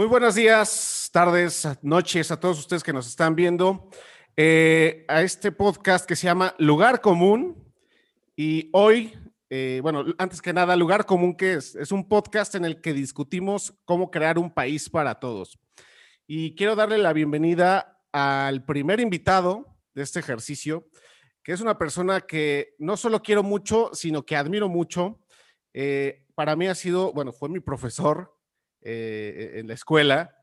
Muy buenos días, tardes, noches a todos ustedes que nos están viendo eh, a este podcast que se llama Lugar Común. Y hoy, eh, bueno, antes que nada, Lugar Común, que es? Es un podcast en el que discutimos cómo crear un país para todos. Y quiero darle la bienvenida al primer invitado de este ejercicio, que es una persona que no solo quiero mucho, sino que admiro mucho. Eh, para mí ha sido, bueno, fue mi profesor eh, en la escuela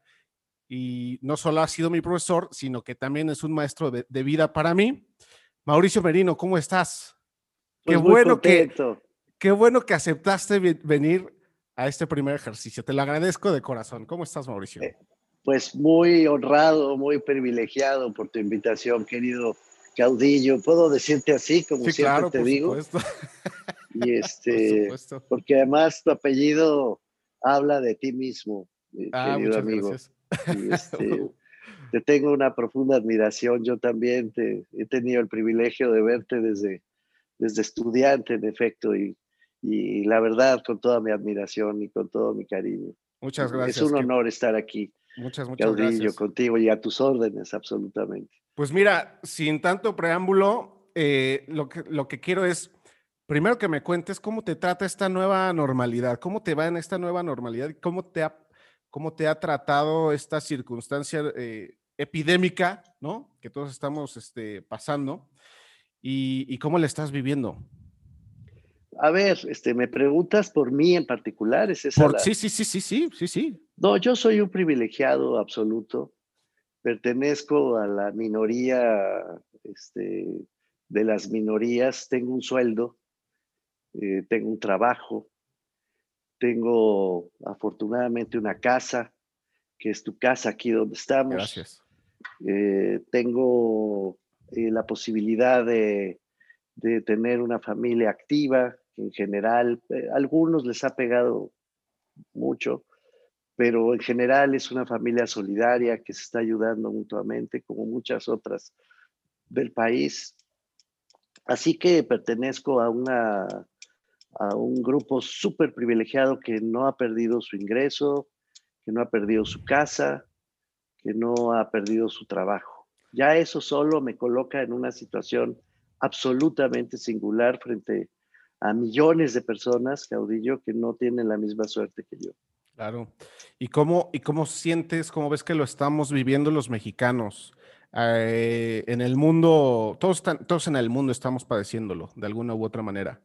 y no solo ha sido mi profesor, sino que también es un maestro de, vida para mí. Mauricio Merino, ¿cómo estás? qué pues bueno que qué bueno que aceptaste venir a este primer ejercicio. Te lo agradezco de corazón. ¿Cómo estás, Mauricio? Eh, pues muy honrado, muy privilegiado por tu invitación, querido caudillo. Puedo decirte así, como siempre te digo. Y este, porque además tu apellido habla de ti mismo, ah, querido amigo. Este, te tengo una profunda admiración. Yo también te, he tenido el privilegio de verte desde, desde estudiante, en efecto, y, y la verdad, con toda mi admiración y con todo mi cariño. Muchas gracias. Es un honor estar aquí. Muchas, muchas gracias. contigo y a tus órdenes, absolutamente. Pues mira, sin tanto preámbulo, eh, lo, que, lo que quiero es primero que me cuentes cómo te trata esta nueva normalidad, cómo te va en esta nueva normalidad, cómo te ha, cómo te ha tratado esta circunstancia eh, epidémica, ¿no? Que todos estamos este, pasando y, cómo la estás viviendo. A ver, este, me preguntas por mí en particular, ¿es esa Sí, sí, sí, sí, sí, sí, sí. No, yo soy un privilegiado absoluto. Pertenezco a la minoría este, de las minorías. Tengo un sueldo eh, tengo un trabajo, tengo afortunadamente una casa, que es tu casa aquí donde estamos. Gracias. Eh, tengo eh, la posibilidad de, de, tener una familia activa, que en general, a algunos les ha pegado mucho, pero en general es una familia solidaria que se está ayudando mutuamente, como muchas otras del país. Así que pertenezco a una a un grupo súper privilegiado que no ha perdido su ingreso, que no ha perdido su casa, que no ha perdido su trabajo. Ya eso solo me coloca en una situación absolutamente singular frente a millones de personas, caudillo, que no tienen la misma suerte que yo. Claro. ¿Y cómo, y cómo sientes, cómo ves que lo estamos viviendo los mexicanos? Eh, en el mundo, todos, todos en el mundo estamos padeciéndolo de alguna u otra manera.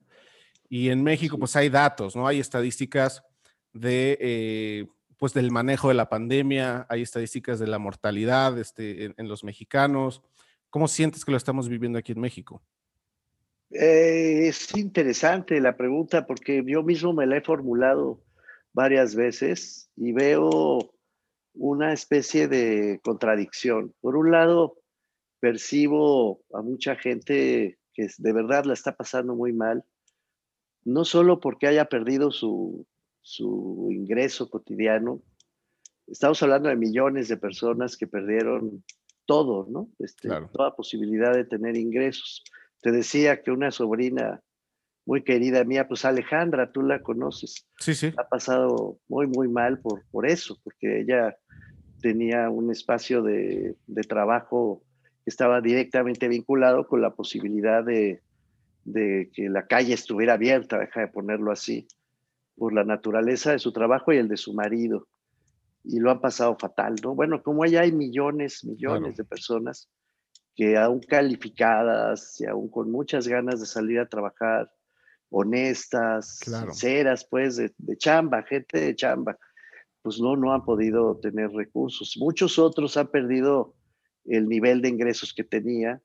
Y en México, pues hay datos, ¿no? Hay estadísticas de, eh, pues del manejo de la pandemia, hay estadísticas de la mortalidad este, en, los mexicanos. ¿Cómo sientes que lo estamos viviendo aquí en México? Eh, es interesante la pregunta porque yo mismo me la he formulado varias veces y veo una especie de contradicción. Por un lado, percibo a mucha gente que de verdad la está pasando muy mal no solo porque haya perdido su, ingreso cotidiano, estamos hablando de millones de personas que perdieron todo, ¿no? Este, toda posibilidad de tener ingresos. Te decía que una sobrina muy querida mía, pues Alejandra, tú la conoces. Sí, sí. Ha pasado muy, muy mal por, por eso, porque ella tenía un espacio de, de trabajo que estaba directamente vinculado con la posibilidad de, de que la calle estuviera abierta, deja de ponerlo así, por la naturaleza de su trabajo y el de su marido. Y lo han pasado fatal, ¿no? Bueno, como allá hay millones, millones de personas que aún calificadas y aún con muchas ganas de salir a trabajar, honestas, sinceras, pues, de, de, chamba, gente de chamba, pues no, no han podido tener recursos. Muchos otros han perdido el nivel de ingresos que tenía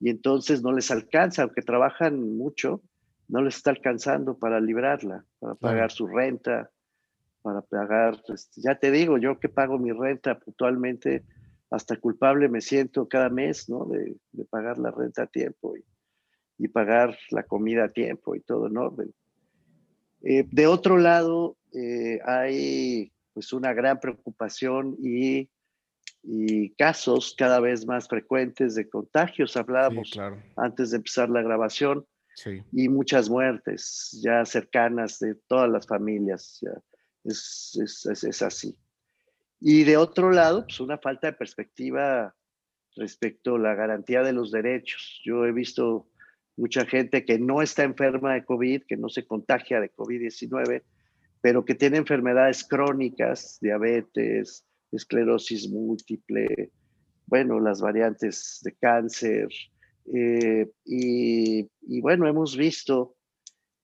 y entonces no les alcanza, aunque trabajan mucho, no les está alcanzando para librarla, para pagar su renta, para pagar, este, ya te digo, yo que pago mi renta puntualmente, hasta culpable me siento cada mes, ¿no? De, pagar la renta a tiempo y, pagar la comida a tiempo y todo en orden. Eh, de otro lado, eh, hay pues una gran preocupación y y casos cada vez más frecuentes de contagios. Hablábamos antes de empezar la grabación. Y muchas muertes ya cercanas de todas las familias. Es, es, es, así. Y de otro lado, pues una falta de perspectiva respecto a la garantía de los derechos. Yo he visto mucha gente que no está enferma de COVID, que no se contagia de COVID-19, pero que tiene enfermedades crónicas, diabetes, esclerosis múltiple, bueno, las variantes de cáncer. Eh, y, bueno, hemos visto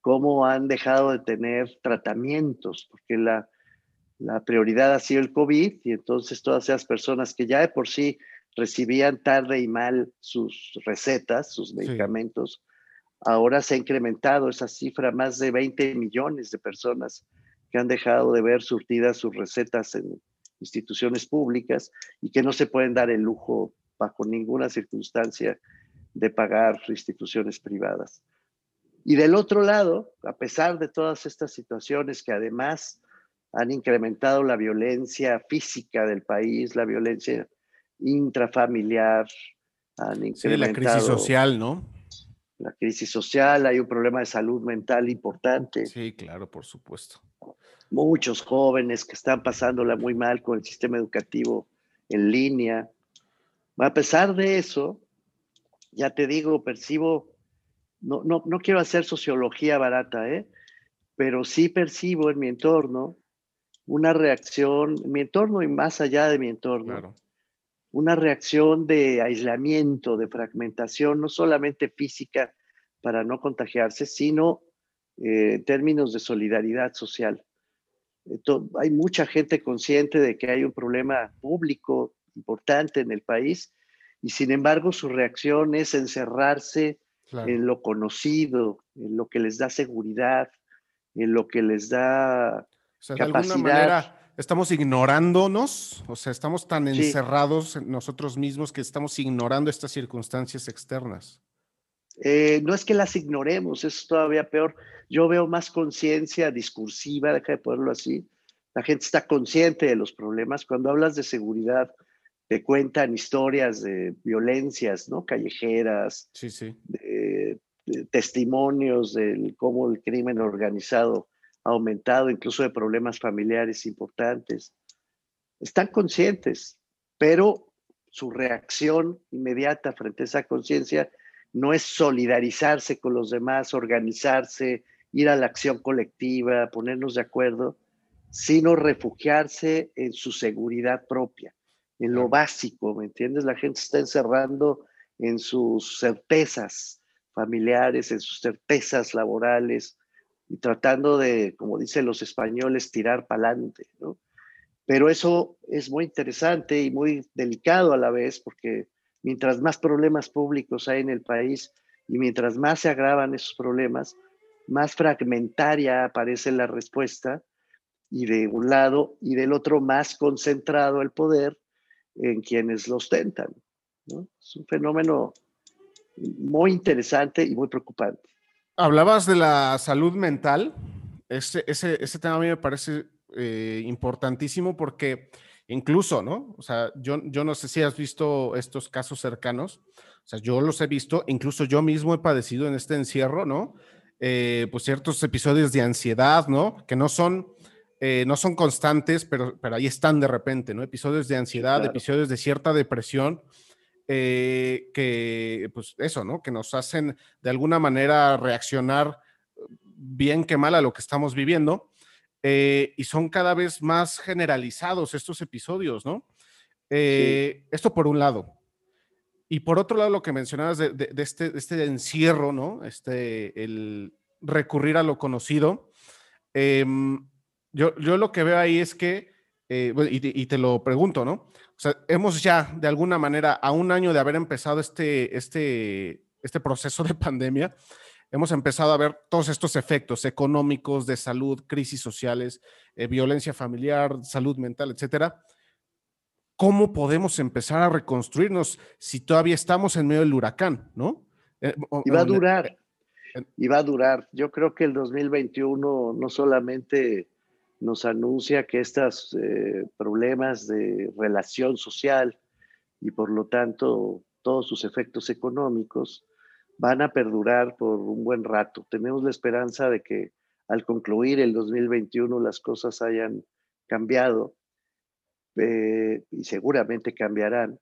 cómo han dejado de tener tratamientos, porque la, la prioridad ha sido el COVID y entonces todas esas personas que ya de por sí recibían tarde y mal sus recetas, sus medicamentos, ahora se ha incrementado esa cifra, más de 20 millones de personas que han dejado de ver surtidas sus recetas en instituciones públicas y que no se pueden dar el lujo bajo ninguna circunstancia de pagar instituciones privadas. Y del otro lado, a pesar de todas estas situaciones que además han incrementado la violencia física del país, la violencia intrafamiliar, han incrementado... la crisis social, ¿no? La crisis social, hay un problema de salud mental importante. Sí, claro, por supuesto. Muchos jóvenes que están pasándola muy mal con el sistema educativo en línea. A pesar de eso, ya te digo, percibo, no, no, no quiero hacer sociología barata, ¿eh? pero sí percibo en mi entorno una reacción, en mi entorno y más allá de mi entorno, una reacción de aislamiento, de fragmentación, no solamente física para no contagiarse, sino eh, en términos de solidaridad social. hay mucha gente consciente de que hay un problema público importante en el país y sin embargo su reacción es encerrarse en lo conocido, en lo que les da seguridad, en lo que les da capacidad estamos ignorándonos, o sea, estamos tan encerrados en nosotros mismos que estamos ignorando estas circunstancias externas. Eh, no es que las ignoremos, es todavía peor. Yo veo más conciencia discursiva, deja de ponerlo así. La gente está consciente de los problemas. Cuando hablas de seguridad, te cuentan historias de violencias, ¿no? Callejeras, sí, sí. testimonios de cómo el crimen organizado aumentado, incluso de problemas familiares importantes. Están conscientes, pero su reacción inmediata frente a esa conciencia no es solidarizarse con los demás, organizarse, ir a la acción colectiva, ponernos de acuerdo, sino refugiarse en su seguridad propia, en lo básico, ¿me entiendes? La gente está encerrando en sus certezas familiares, en sus certezas laborales, y tratando de, como dicen los españoles, tirar para adelante, ¿no? Pero eso es muy interesante y muy delicado a la vez, porque mientras más problemas públicos hay en el país y mientras más se agravan esos problemas, más fragmentaria aparece la respuesta y de un lado y del otro más concentrado el poder en quienes lo ostentan. Es un fenómeno muy interesante y muy preocupante. Hablabas de la salud mental. Ese, ese, ese tema a mí me parece eh, importantísimo porque incluso, ¿no? O sea, yo, yo no sé si has visto estos casos cercanos. O sea, yo los he visto, incluso yo mismo he padecido en este encierro, ¿no? Eh, pues ciertos episodios de ansiedad, ¿no? Que no son, eh, no son constantes, pero, pero ahí están de repente, ¿no? Episodios de ansiedad, episodios de cierta depresión eh, que, pues eso, ¿no? Que nos hacen de alguna manera reaccionar bien que mal a lo que estamos viviendo. Eh, y son cada vez más generalizados estos episodios, ¿no? Eh, esto por un lado. Y por otro lado, lo que mencionabas de, este, este, encierro, ¿no? Este, el recurrir a lo conocido. Em, yo, yo lo que veo ahí es que, y, te lo pregunto, ¿no? O sea, hemos ya de alguna manera, a un año de haber empezado este, este, este proceso de pandemia, hemos empezado a ver todos estos efectos económicos, de salud, crisis sociales, eh, violencia familiar, salud mental, etcétera. ¿Cómo podemos empezar a reconstruirnos si todavía estamos en medio del huracán, no? Eh, y va a durar, y va a durar. Yo creo que el 2021 no solamente nos anuncia que estos eh, problemas de relación social y por lo tanto todos sus efectos económicos van a perdurar por un buen rato. Tenemos la esperanza de que al concluir el 2021 las cosas hayan cambiado, eh, y seguramente cambiarán,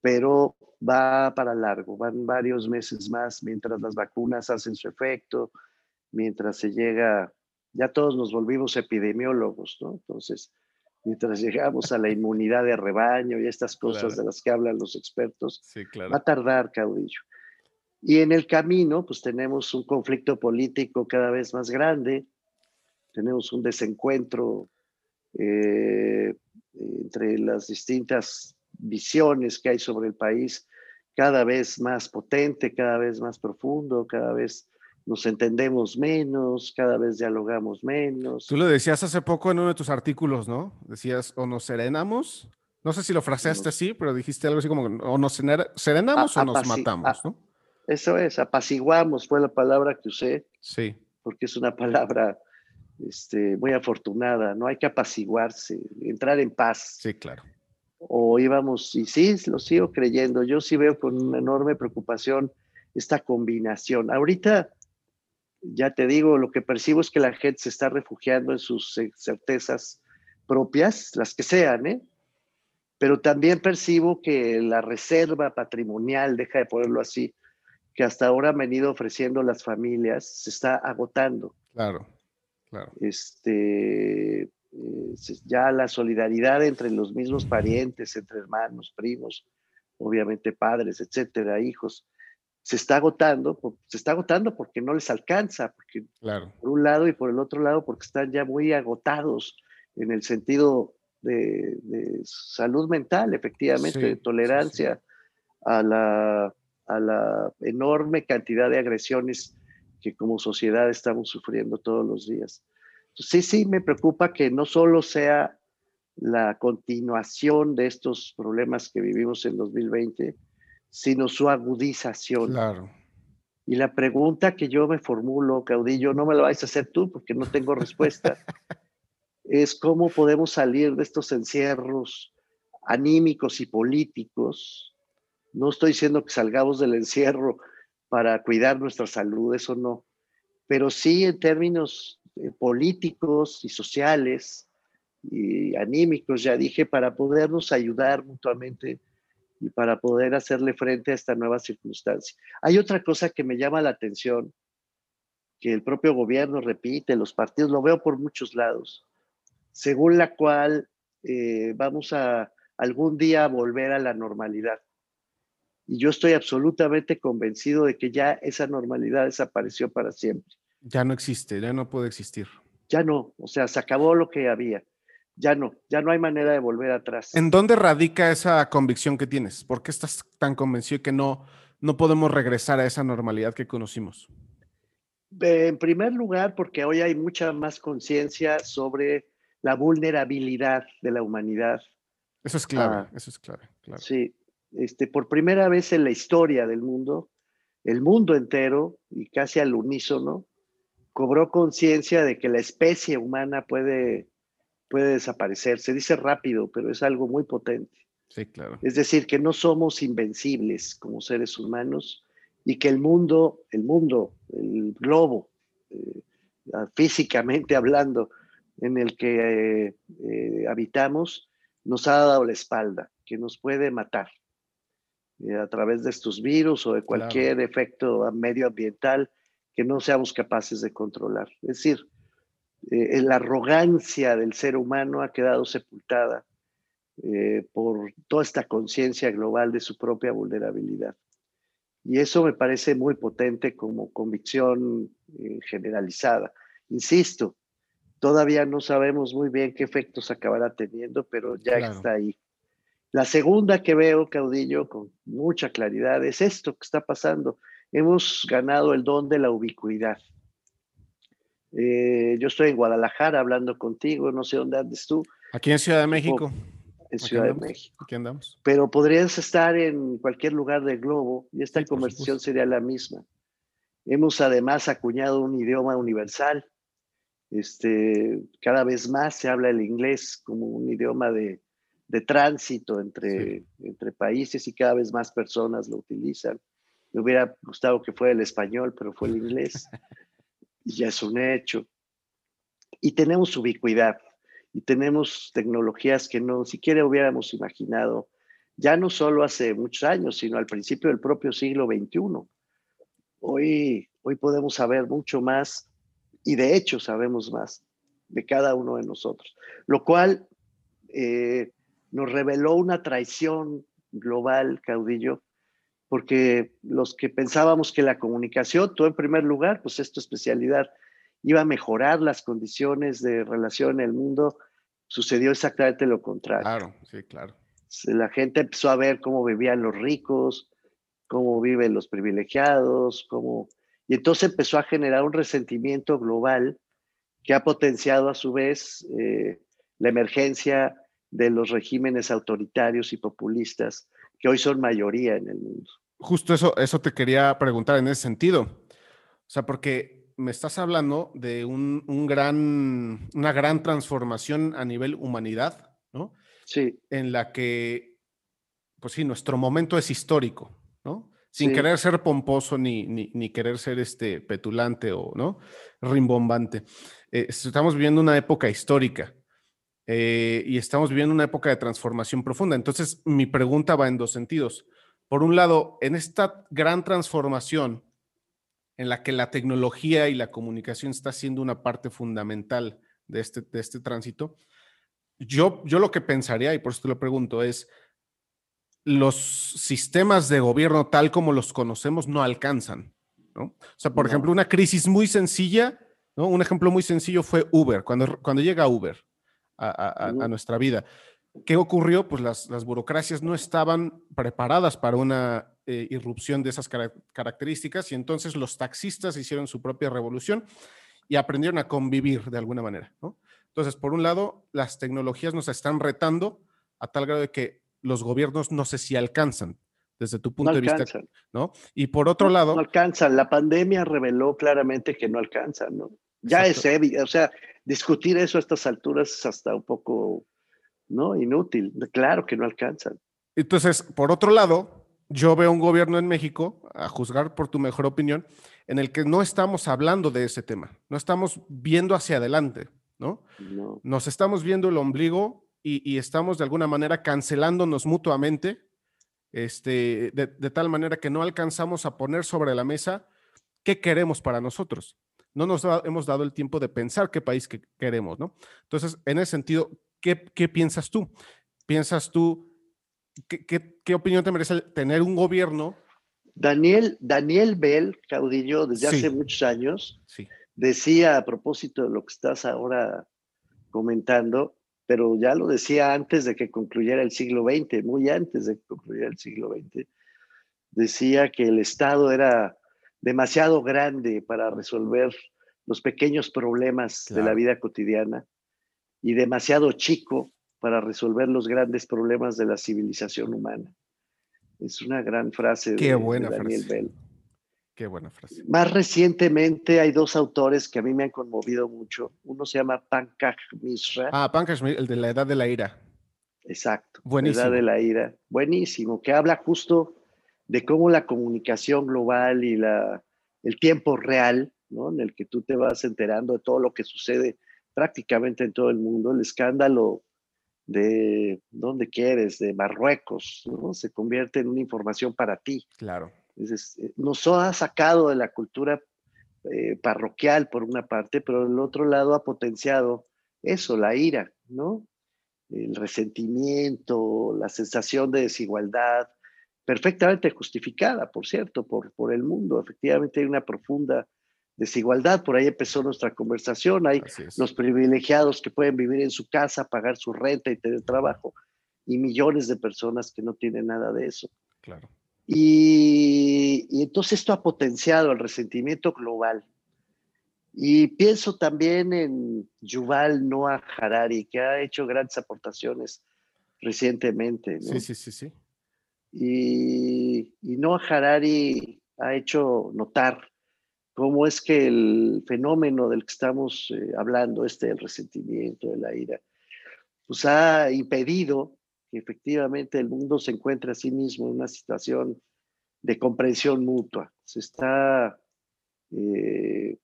pero va para largo, van varios meses más mientras las vacunas hacen su efecto, mientras se llega, ya todos nos volvimos epidemiólogos, ¿no? Entonces, mientras llegamos a la inmunidad de rebaño y estas cosas de las que hablan los expertos, va a tardar, caudillo. Y en el camino, pues tenemos un conflicto político cada vez más grande, tenemos un desencuentro eh, entre las distintas visiones que hay sobre el país, cada vez más potente, cada vez más profundo, cada vez nos entendemos menos, cada vez dialogamos menos. Tú lo decías hace poco en uno de tus artículos, ¿no? Decías, o nos serenamos, no sé si lo fraseaste así, pero dijiste algo así como, o nos serenamos o nos matamos, ¿no? Eso es, apaciguamos fue la palabra que usé. Sí. Porque es una palabra este, muy afortunada, ¿no? Hay que apaciguarse, entrar en paz. Sí, claro. O íbamos, y sí, lo sigo creyendo, yo sí veo con una enorme preocupación esta combinación. Ahorita, ya te digo, lo que percibo es que la gente se está refugiando en sus certezas propias, las que sean, ¿eh? Pero también percibo que la reserva patrimonial, deja de ponerlo así, que hasta ahora han venido ofreciendo las familias, se está agotando. Claro, claro. Este, eh, ya la solidaridad entre los mismos parientes, entre hermanos, primos, obviamente padres, etcétera, hijos, se está agotando, se está agotando porque no les alcanza, porque claro. por un lado y por el otro lado porque están ya muy agotados en el sentido de, salud mental, efectivamente, de tolerancia a la a la enorme cantidad de agresiones que como sociedad estamos sufriendo todos los días. sí, sí, me preocupa que no solo sea la continuación de estos problemas que vivimos en 2020, sino su agudización. Claro. Y la pregunta que yo me formulo, Caudillo, no me la vais a hacer tú porque no tengo respuesta, es cómo podemos salir de estos encierros anímicos y políticos no estoy diciendo que salgamos del encierro para cuidar nuestra salud, eso no, pero sí en términos eh, políticos y sociales y anímicos, ya dije, para podernos ayudar mutuamente y para poder hacerle frente a esta nueva circunstancia. Hay otra cosa que me llama la atención, que el propio gobierno repite, los partidos, lo veo por muchos lados, según la cual eh, vamos a algún día volver a la normalidad. Y yo estoy absolutamente convencido de que ya esa normalidad desapareció para siempre. Ya no existe, ya no puede existir. Ya no, o sea, se acabó lo que había. Ya no, ya no hay manera de volver atrás. ¿En dónde radica esa convicción que tienes? ¿Por qué estás tan convencido que no, no podemos regresar a esa normalidad que conocimos? En primer lugar, porque hoy hay mucha más conciencia sobre la vulnerabilidad de la humanidad. Eso es clave, ah, eso es clave. Claro. Sí, este, por primera vez en la historia del mundo, el mundo entero y casi al unísono cobró conciencia de que la especie humana puede, puede desaparecer. Se dice rápido, pero es algo muy potente. Sí, claro. Es decir, que no somos invencibles como seres humanos y que el mundo, el mundo, el globo, eh, físicamente hablando, en el que eh, habitamos, nos ha dado la espalda, que nos puede matar. Eh, a través de estos virus o de cualquier efecto medioambiental que no seamos capaces de controlar. Es decir, eh, la arrogancia del ser humano ha quedado sepultada eh, por toda esta conciencia global de su propia vulnerabilidad. Y eso me parece muy potente como convicción generalizada. Insisto, todavía no sabemos muy bien qué efectos acabará teniendo, pero ya está ahí. La segunda que veo, Caudillo, con mucha claridad, es esto que está pasando. Hemos ganado el don de la ubicuidad. Eh, yo estoy en Guadalajara hablando contigo, no sé dónde andes tú. Aquí en Ciudad de México. En Ciudad de México. Aquí andamos. Pero podrías estar en cualquier lugar del globo y esta conversación sería la misma. Hemos además acuñado un idioma universal. Este, cada vez más se habla el inglés como un idioma de, de tránsito entre, entre países y cada vez más personas lo utilizan. Me hubiera gustado que fuera el español, pero fue el inglés. y ya es un hecho. Y tenemos ubicuidad. y tenemos tecnologías que no siquiera hubiéramos imaginado, ya no solo hace muchos años, sino al principio del propio siglo XXI. Hoy, hoy podemos saber mucho más y de hecho sabemos más de cada uno de nosotros, lo cual eh, nos reveló una traición global, caudillo, porque los que pensábamos que la comunicación, tú en primer lugar, pues es tu especialidad, iba a mejorar las condiciones de relación en el mundo, sucedió exactamente lo contrario. Claro, sí, claro. La gente empezó a ver cómo vivían los ricos, cómo viven los privilegiados, cómo... Y entonces empezó a generar un resentimiento global que ha potenciado a su vez eh, la emergencia de los regímenes autoritarios y populistas que hoy son mayoría en el mundo. Justo eso, eso te quería preguntar en ese sentido. O sea, porque me estás hablando de un, un gran, una gran transformación a nivel humanidad, ¿no? Sí. En la que, pues sí, nuestro momento es histórico, ¿no? Sin querer ser pomposo ni, ni, ni, querer ser este petulante o, ¿no? Rimbombante. Eh, estamos viviendo una época histórica eh, y estamos viviendo una época de transformación profunda. Entonces, mi pregunta va en dos sentidos. Por un lado, en esta gran transformación en la que la tecnología y la comunicación está siendo una parte fundamental de este, de este tránsito, yo, yo lo que pensaría, y por eso te lo pregunto, es los sistemas de gobierno tal como los conocemos no alcanzan. ¿no? O sea, por ejemplo, una crisis muy sencilla, ¿no? un ejemplo muy sencillo fue Uber, cuando, cuando llega Uber a, nuestra vida. ¿Qué ocurrió? Pues las, las, burocracias no estaban preparadas para una eh, irrupción de esas características y entonces los taxistas hicieron su propia revolución y aprendieron a convivir de alguna manera. ¿no? Entonces, por un lado, las tecnologías nos están retando a tal grado de que los gobiernos no sé si alcanzan desde tu punto de vista, ¿no? Y por otro lado... No alcanzan. La pandemia reveló claramente que no alcanzan, ¿no? Ya es evidente, o sea, discutir eso a estas alturas es hasta un poco, ¿no? Inútil. Claro que no alcanzan. Entonces, por otro lado, yo veo un gobierno en México, a juzgar por tu mejor opinión, en el que no estamos hablando de ese tema, no estamos viendo hacia adelante, ¿no? no. Nos estamos viendo el ombligo y, estamos de alguna manera cancelándonos mutuamente, este, de, de tal manera que no alcanzamos a poner sobre la mesa qué queremos para nosotros no nos hemos dado el tiempo de pensar qué país que queremos, ¿no? Entonces, en ese sentido, ¿qué, qué piensas tú? ¿Piensas tú, qué, qué, opinión te merece tener un gobierno? Daniel, Daniel Bell, caudillo, desde hace muchos años, sí. decía a propósito de lo que estás ahora comentando, pero ya lo decía antes de que concluyera el siglo XX, muy antes de que concluyera el siglo XX, decía que el Estado era demasiado grande para resolver los pequeños problemas de la vida cotidiana y demasiado chico para resolver los grandes problemas de la civilización humana. Es una gran frase Qué de, buena Daniel frase. Bell. Qué buena frase. Más recientemente hay dos autores que a mí me han conmovido mucho. Uno se llama Pankaj Mishra. Ah, Pankaj Mishra, el de la edad de la ira. Exacto. Buenísimo. La edad de la ira. Buenísimo. Que habla justo de cómo la comunicación global y la, el tiempo real, ¿no? en el que tú te vas enterando de todo lo que sucede prácticamente en todo el mundo, el escándalo de donde quieres, de Marruecos, ¿no? se convierte en una información para ti. Claro. Entonces, eh, nos ha sacado de la cultura eh, parroquial por una parte, pero el otro lado ha potenciado eso, la ira, ¿no? El resentimiento, la sensación de desigualdad, perfectamente justificada, por cierto, por, por el mundo. Efectivamente hay una profunda desigualdad. Por ahí empezó nuestra conversación. Hay los privilegiados que pueden vivir en su casa, pagar su renta y tener trabajo, y millones de personas que no tienen nada de eso. Claro. Y, y entonces esto ha potenciado el resentimiento global. Y pienso también en Yuval Noah Harari, que ha hecho grandes aportaciones recientemente. ¿no? Sí, sí, sí, sí. Y, y Noah Harari ha hecho notar cómo es que el fenómeno del que estamos eh, hablando, este del resentimiento, de la ira, pues ha impedido que efectivamente el mundo se encuentre a sí mismo en una situación de comprensión mutua. Se está, eh,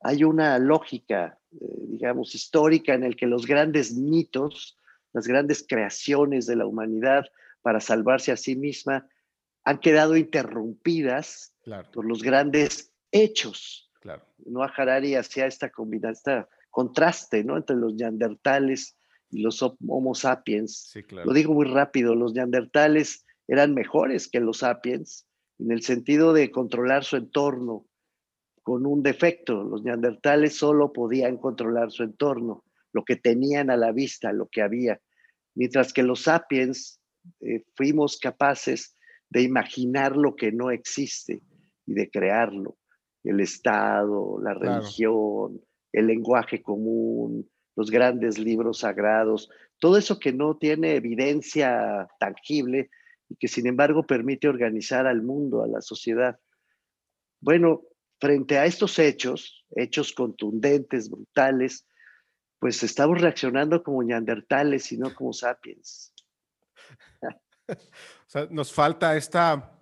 hay una lógica, eh, digamos, histórica en el que los grandes mitos, las grandes creaciones de la humanidad para salvarse a sí misma han quedado interrumpidas por los grandes hechos. Claro. Noah Harari hacía esta combinación, este contraste ¿no? entre los neandertales y los Homo sapiens. Lo digo muy rápido, los neandertales eran mejores que los sapiens en el sentido de controlar su entorno con un defecto. Los neandertales solo podían controlar su entorno, lo que tenían a la vista, lo que había, mientras que los sapiens eh, fuimos capaces de imaginar lo que no existe y de crearlo. El Estado, la religión, el lenguaje común, los grandes libros sagrados, todo eso que no tiene evidencia tangible y que sin embargo permite organizar al mundo, a la sociedad. Bueno, frente a estos hechos, hechos contundentes, brutales, pues estamos reaccionando como neandertales y no como sapiens. o sea, nos falta esta,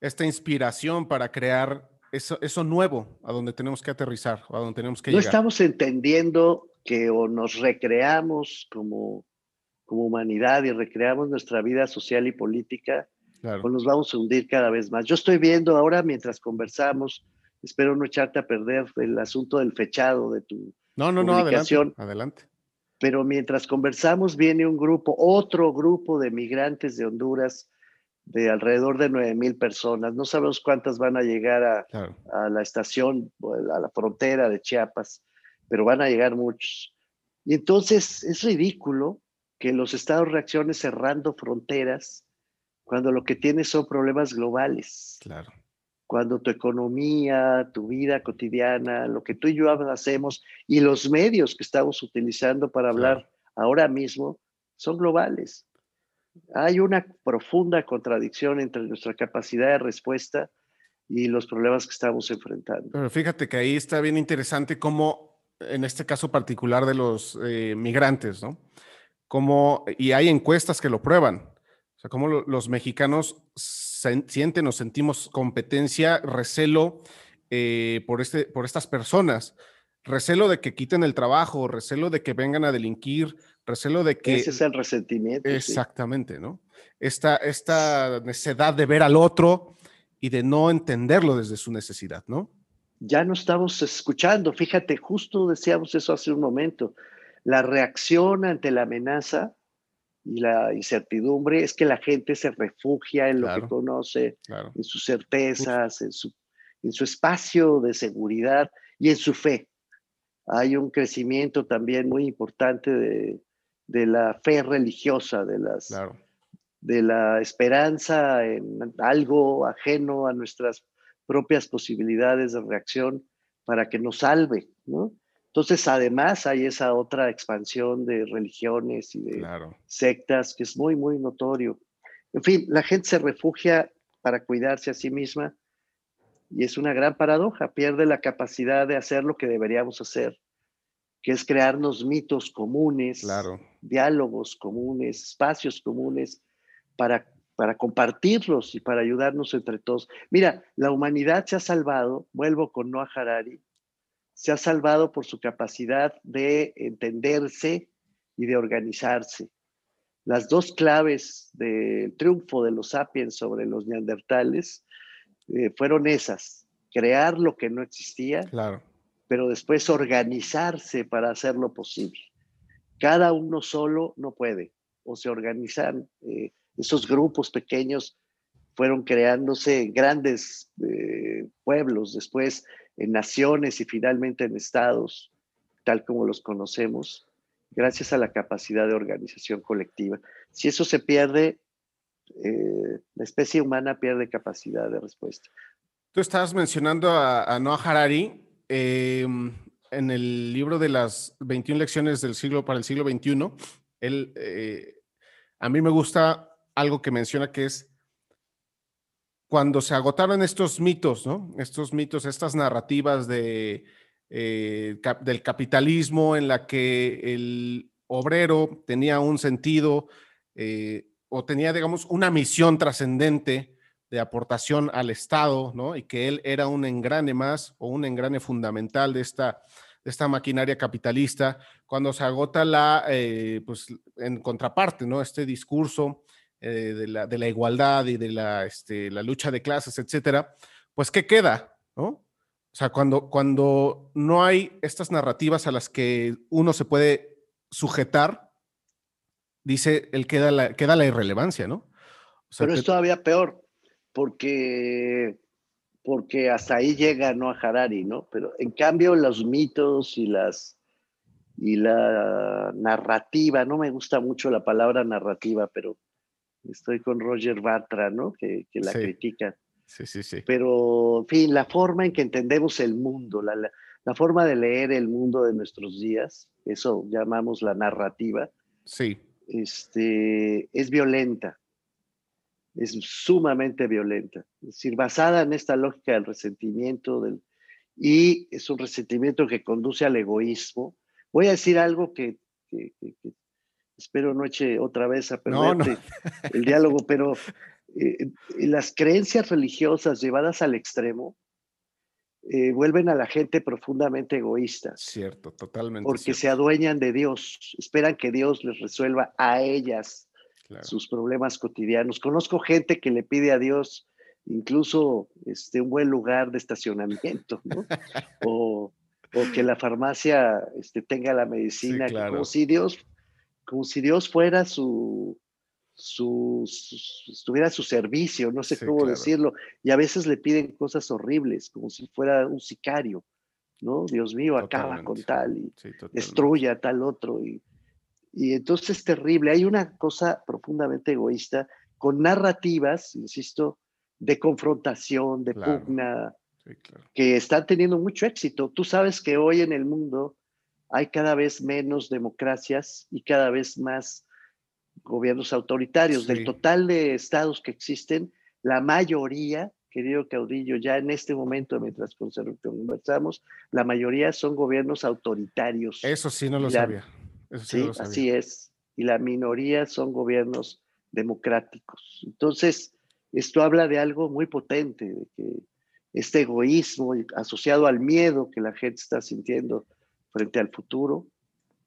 esta inspiración para crear eso, eso nuevo a donde tenemos que aterrizar, a donde tenemos que no llegar. No estamos entendiendo que o nos recreamos como como humanidad y recreamos nuestra vida social y política, pues nos vamos a hundir cada vez más. Yo estoy viendo ahora, mientras conversamos, espero no echarte a perder el asunto del fechado de tu no, no, No, adelante, adelante. Pero mientras conversamos, viene un grupo, otro grupo de migrantes de Honduras de alrededor de 9 mil personas. No sabemos cuántas van a llegar a, a la estación, a la frontera de Chiapas, pero van a llegar muchos. Y entonces es ridículo que los estados reaccionen cerrando fronteras cuando lo que tienes son problemas globales. Claro. Cuando tu economía, tu vida cotidiana, lo que tú y yo hacemos y los medios que estamos utilizando para hablar ahora mismo son globales. Hay una profunda contradicción entre nuestra capacidad de respuesta y los problemas que estamos enfrentando. Pero fíjate que ahí está bien interesante cómo, en este caso particular de los eh, migrantes, ¿no? y hay encuestas que lo prueban, o sea, cómo los mexicanos sienten o sentimos competencia, recelo eh, por, este, por estas personas, recelo de que quiten el trabajo, recelo de que vengan a delinquir, recelo de que... Ese es el resentimiento. Exactamente, ¿no? Esta, esta necesidad de ver al otro y de no entenderlo desde su necesidad, ¿no? Ya no estamos escuchando, fíjate, justo decíamos eso hace un momento, la reacción ante la amenaza y la incertidumbre es que la gente se refugia en lo que conoce, en sus certezas, en su, en su espacio de seguridad y en su fe. Hay un crecimiento también muy importante de, la fe religiosa, de, las, de la esperanza en algo ajeno a nuestras propias posibilidades de reacción para que nos salve, ¿no? Entonces, además, hay esa otra expansión de religiones y de sectas que es muy, muy notorio. En fin, la gente se refugia para cuidarse a sí misma y es una gran paradoja, pierde la capacidad de hacer lo que deberíamos hacer, que es crearnos mitos comunes, diálogos comunes, espacios comunes para, para compartirlos y para ayudarnos entre todos. Mira, la humanidad se ha salvado, vuelvo con Noah Harari, se ha salvado por su capacidad de entenderse y de organizarse. Las dos claves del triunfo de los sapiens sobre los neandertales eh, fueron esas, crear lo que no existía, claro. pero después organizarse para hacerlo posible. Cada uno solo no puede, o se organizan, eh, esos grupos pequeños fueron creándose grandes eh, pueblos, después en naciones y finalmente en estados, tal como los conocemos, gracias a la capacidad de organización colectiva. Si eso se pierde, eh, la especie humana pierde capacidad de respuesta. Tú estabas mencionando a, Noah Harari em, en el libro de las 21 lecciones del siglo para el siglo XXI. Él, eh, a mí me gusta algo que menciona que es cuando se agotaron estos mitos, ¿no? Estos mitos, estas narrativas eh, del capitalismo en la que el obrero tenía un sentido eh, o tenía, digamos, una misión trascendente de aportación al Estado. Y que él era un engrane más o un engrane fundamental de esta, de esta maquinaria capitalista, cuando se agota la, eh, pues en contraparte, ¿no? Este discurso eh, de, la, de, la, igualdad y de la, este, la lucha de clases, etcétera, pues ¿qué queda, ¿no? O sea, cuando, cuando no hay estas narrativas a las que uno se puede sujetar, dice, él queda la, queda la irrelevancia, ¿no? Pero es todavía peor, porque, porque hasta ahí llega no a Harari, ¿no? Pero en cambio los mitos y las y la narrativa, no me gusta mucho la palabra narrativa, pero estoy con Roger Bartra, ¿no? Que, la critica. Sí, sí, sí. Pero, en fin, la forma en que entendemos el mundo, la, la, forma de leer el mundo de nuestros días, eso llamamos la narrativa. Sí. Este, es violenta es sumamente violenta. Es decir, basada en esta lógica del resentimiento del, y es un resentimiento que conduce al egoísmo. Voy a decir algo que, espero no eche otra vez a perder el diálogo, pero eh, las creencias religiosas llevadas al extremo eh, vuelven a la gente profundamente egoísta. Cierto, totalmente. Porque se adueñan de Dios, esperan que Dios les resuelva a ellas sus problemas cotidianos. Conozco gente que le pide a Dios incluso este, un buen lugar de estacionamiento, ¿no? o, que la farmacia este, tenga la medicina, como si Dios, como si Dios fuera su, su, estuviera a su servicio, no sé cómo decirlo, y a veces le piden cosas horribles, como si fuera un sicario, ¿no? Dios mío, acaba con tal y destruye a tal otro y y entonces es terrible. Hay una cosa profundamente egoísta con narrativas, insisto, de confrontación, de pugna, que están teniendo mucho éxito. Tú sabes que hoy en el mundo hay cada vez menos democracias y cada vez más gobiernos autoritarios. Del total de estados que existen, la mayoría, querido Caudillo, ya en este momento, mientras conversamos, la mayoría son gobiernos autoritarios. Eso sí, no lo sabía sí, así es. Y la minoría son gobiernos democráticos. Entonces, esto habla de algo muy potente, de que este egoísmo asociado al miedo que la gente está sintiendo frente al futuro,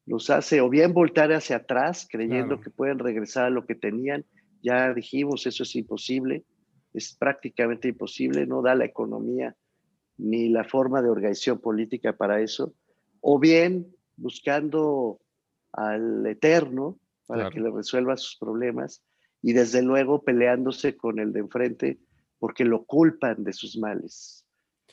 los hace o bien voltar hacia atrás creyendo que pueden regresar a lo que tenían. Ya dijimos, eso es imposible, es prácticamente imposible, no da la economía ni la forma de organización política para eso. O bien buscando al Eterno para que le resuelva sus problemas y desde luego peleándose con el de enfrente porque lo culpan de sus males.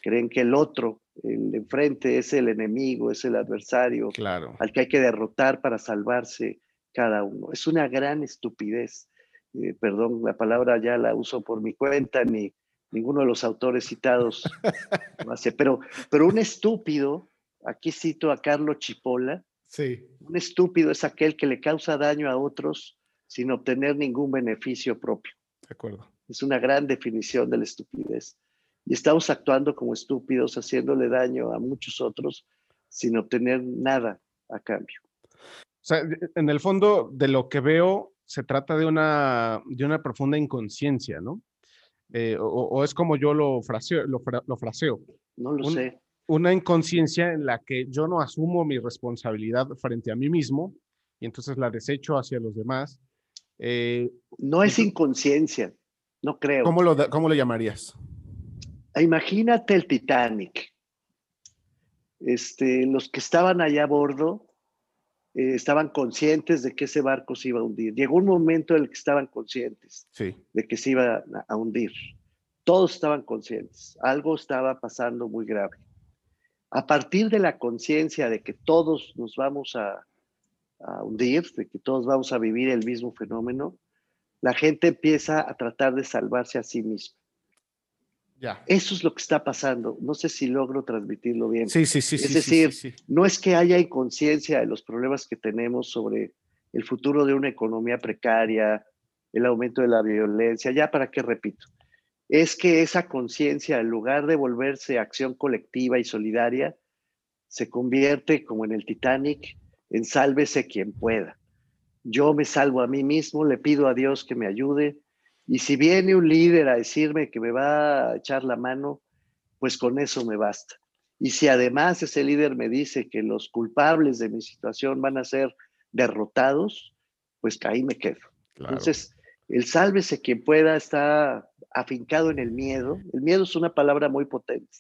Creen que el otro, el enfrente, es el enemigo, es el adversario al que hay que derrotar para salvarse cada uno. Es una gran estupidez. Eh, perdón, la palabra ya la uso por mi cuenta, ni ninguno de los autores citados lo hace, pero, pero un estúpido, aquí cito a Carlos Chipola, un estúpido es aquel que le causa daño a otros sin obtener ningún beneficio propio. De acuerdo. Es una gran definición de la estupidez. Y estamos actuando como estúpidos, haciéndole daño a muchos otros sin obtener nada a cambio. O sea, en el fondo de lo que veo, se trata de una, de una profunda inconsciencia, ¿no? Eh, o, es como yo lo fraseo. Lo, fraseo. No lo sé una inconsciencia en la que yo no asumo mi responsabilidad frente a mí mismo y entonces la desecho hacia los demás. Eh, no es inconsciencia, no creo. ¿Cómo lo, cómo lo llamarías? Imagínate el Titanic. Este, los que estaban allá a bordo eh, estaban conscientes de que ese barco se iba a hundir. Llegó un momento en el que estaban conscientes de que se iba a hundir. Todos estaban conscientes. Algo estaba pasando muy grave a partir de la conciencia de que todos nos vamos a, hundir, de que todos vamos a vivir el mismo fenómeno, la gente empieza a tratar de salvarse a sí misma. Eso es lo que está pasando. No sé si logro transmitirlo bien. Sí, sí, sí. Es decir, no es que haya inconsciencia de los problemas que tenemos sobre el futuro de una economía precaria, el aumento de la violencia, ya para qué repito es que esa conciencia, en lugar de volverse acción colectiva y solidaria, se convierte, como en el Titanic, en sálvese quien pueda. Yo me salvo a mí mismo, le pido a Dios que me ayude Y si viene un líder a decirme que me va a echar la mano, pues con eso me basta. Y si además ese líder me dice que los culpables de mi situación van a ser derrotados, pues ahí me quedo. Entonces, el sálvese quien pueda está afincado en el miedo. El miedo es una palabra muy potente.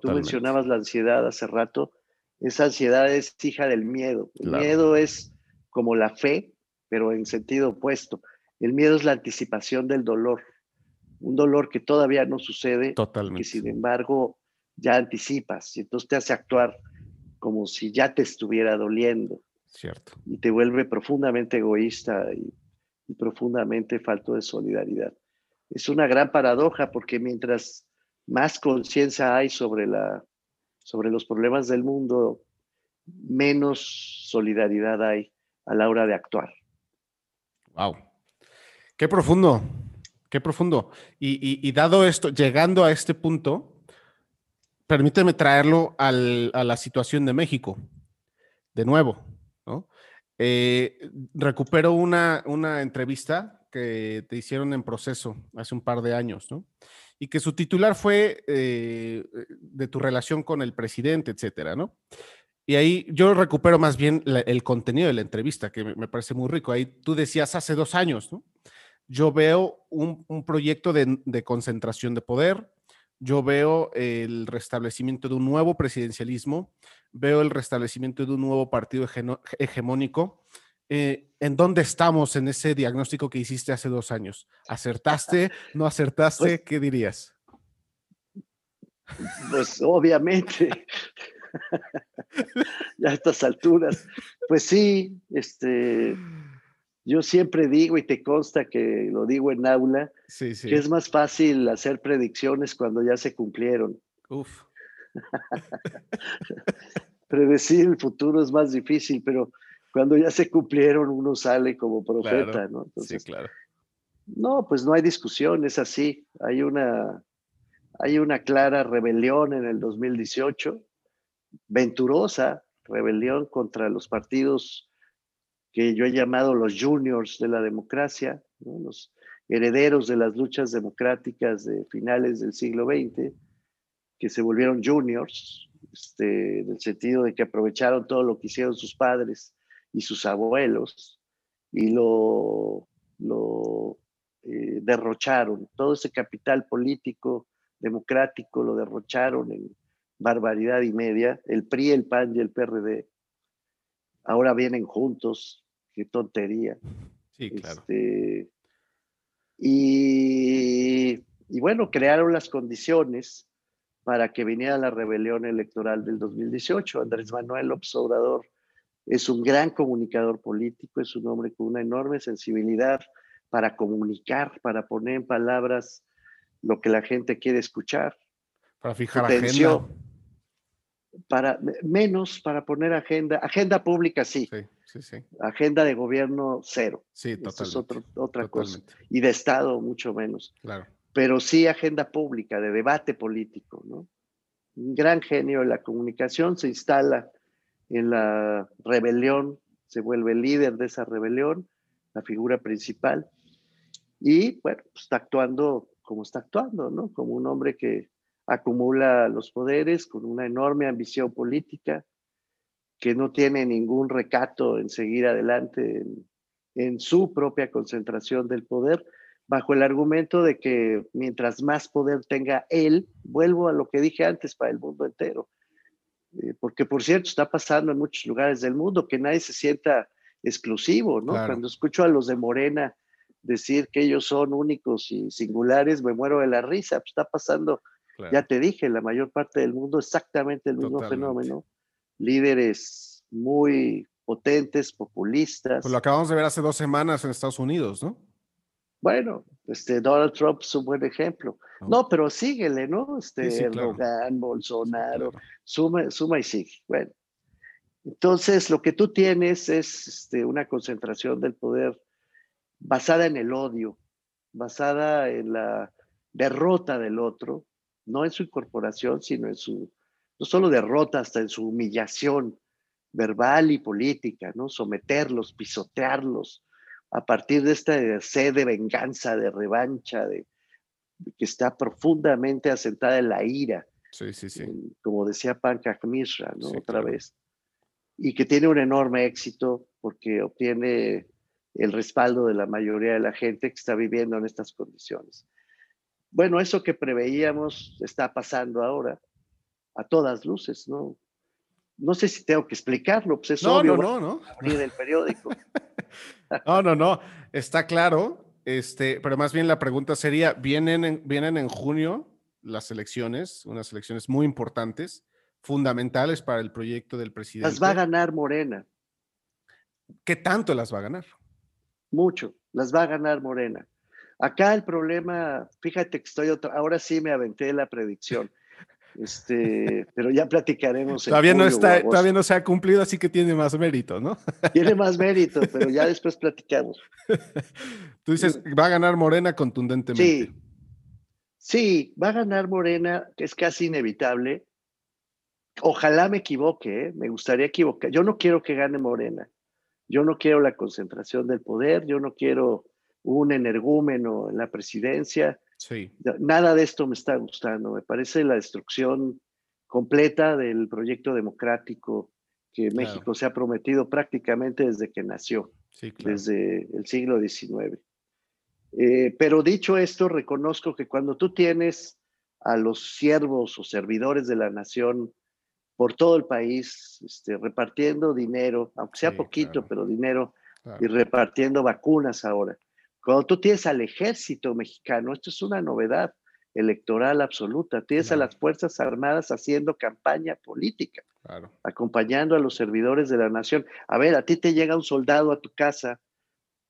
Tú mencionabas la ansiedad hace rato. Esa ansiedad es hija del miedo. El miedo es como la fe, pero en sentido opuesto. El miedo es la anticipación del dolor. Un dolor que todavía no sucede, Totalmente. que sin embargo ya anticipas y entonces te hace actuar como si ya te estuviera doliendo. Cierto. Y te vuelve profundamente egoísta y, y profundamente falto de solidaridad. Es una gran paradoja porque mientras más conciencia hay sobre, la, sobre los problemas del mundo, menos solidaridad hay a la hora de actuar. Wow. Qué profundo, qué profundo. Y, dado esto, llegando a este punto, permíteme traerlo a la situación de México, de nuevo. ¿no? Eh, recupero una, entrevista que te hicieron en proceso hace un par de años, ¿no? Y que su titular fue eh, de tu relación con el presidente, etcétera, ¿no? Y ahí yo recupero más bien el contenido de la entrevista, que me, parece muy rico. Ahí tú decías hace dos años, ¿no? Yo veo un, proyecto de, concentración de poder, yo veo el restablecimiento de un nuevo presidencialismo, veo el restablecimiento de un nuevo partido hegemónico. Eh, ¿En dónde estamos en ese diagnóstico que hiciste hace dos años? ¿Acertaste? ¿No acertaste? Pues ¿Qué dirías? Pues obviamente, ya a estas alturas, pues sí, este, yo siempre digo y te consta que lo digo en aula, que es más fácil hacer predicciones cuando ya se cumplieron. Uf. Predecir el futuro es más difícil, pero cuando ya se cumplieron uno sale como profeta, ¿no? sí, claro. No, pues no hay discusión, es así. Hay una, hay una clara rebelión en el 2018, venturosa rebelión contra los partidos que yo he llamado los juniors de la democracia, los herederos de las luchas democráticas de finales del siglo XX, que se volvieron juniors, este, en el sentido de que aprovecharon todo lo que hicieron sus padres y sus abuelos y lo, lo eh, derrocharon. Todo ese capital político, democrático, lo derrocharon en barbaridad y media. El PRI, el PAN y el PRD ahora vienen juntos, qué tontería. Sí, claro. Este, y, y, bueno, crearon las condiciones para que viniera la rebelión electoral del 2018. Andrés Manuel López Obrador es un gran comunicador político, es un hombre con una enorme sensibilidad para comunicar, para poner en palabras lo que la gente quiere escuchar. Para fijar agenda para menos para poner agenda, agenda pública sí, sí, sí, agenda de gobierno cero. Sí, es otra cosa. Y de Estado mucho menos. Claro. Pero sí agenda pública, de debate político, ¿no? Un gran genio de la comunicación se instala en la rebelión, se vuelve líder de esa rebelión, la figura principal, y bueno, pues, está actuando como está actuando, ¿no? Como un hombre que acumula los poderes con una enorme ambición política, que no tiene ningún recato en seguir adelante en, su propia concentración del poder, bajo el argumento de que mientras más poder tenga él, vuelvo a lo que dije antes para el mundo entero, eh, porque por cierto está pasando en muchos lugares del mundo que nadie se sienta exclusivo, ¿no? Cuando escucho a los de Morena decir que ellos son únicos y singulares, me muero de la risa, pues está pasando ya te dije, la mayor parte del mundo exactamente el mismo fenómeno. Líderes muy potentes, populistas. Pues lo acabamos de ver hace dos semanas en Estados Unidos, ¿no? Bueno, este Donald Trump es un buen ejemplo. No, pero síguele, ¿no? Este Bolsonaro, suma, suma y sigue. Bueno, entonces lo que tú tienes es este, una concentración del poder basada en el odio, basada en la derrota del otro, no en su incorporación, sino en su, no solo derrota, hasta en su humillación verbal y política, ¿no? Someterlos, pisotearlos, a partir de esta sed de venganza, de revancha, de, que está profundamente asentada en la ira. Sí, sí, sí. como decía Pankaj Mishra, ¿no? Otra vez. Y que tiene un enorme éxito porque obtiene el respaldo de la mayoría de la gente que está viviendo en estas condiciones. Bueno, eso que preveíamos está pasando ahora a todas luces, ¿no? No sé si tengo que explicarlo, pues es no, obvio. No, no, no. Abrir el periódico. no, no, no. Está claro. Este, pero más bien la pregunta sería: ¿vienen en, vienen en junio las elecciones, unas elecciones muy importantes, fundamentales para el proyecto del presidente? Las va a ganar Morena. ¿Qué tanto las va a ganar? Mucho, las va a ganar Morena. Acá el problema, fíjate que estoy otra, ahora sí me aventé la predicción. Este, pero ya platicaremos. Todavía no está, todavía no se ha cumplido, así que tiene más mérito, ¿no? Tiene más mérito, pero ya después platicamos. Tú dices, va a ganar Morena contundentemente. Sí, sí, va a ganar Morena, que es casi inevitable. Ojalá me equivoque, ¿eh? me gustaría equivocar. Yo no quiero que gane Morena. Yo no quiero la concentración del poder, yo no quiero un energúmeno en la presidencia. Sí. Nada de esto me está gustando. Me parece la destrucción completa del proyecto democrático que México se ha prometido prácticamente desde que nació, desde el siglo XIX. Eh, pero dicho esto, reconozco que cuando tú tienes a los siervos o servidores de la nación por todo el país, este, repartiendo dinero, aunque sea poquito, pero dinero, y repartiendo vacunas ahora. Cuando tú tienes al ejército mexicano, esto es una novedad electoral absoluta, tienes a las Fuerzas Armadas haciendo campaña política, acompañando a los servidores de la nación. A ver, a ti te llega un soldado a tu casa,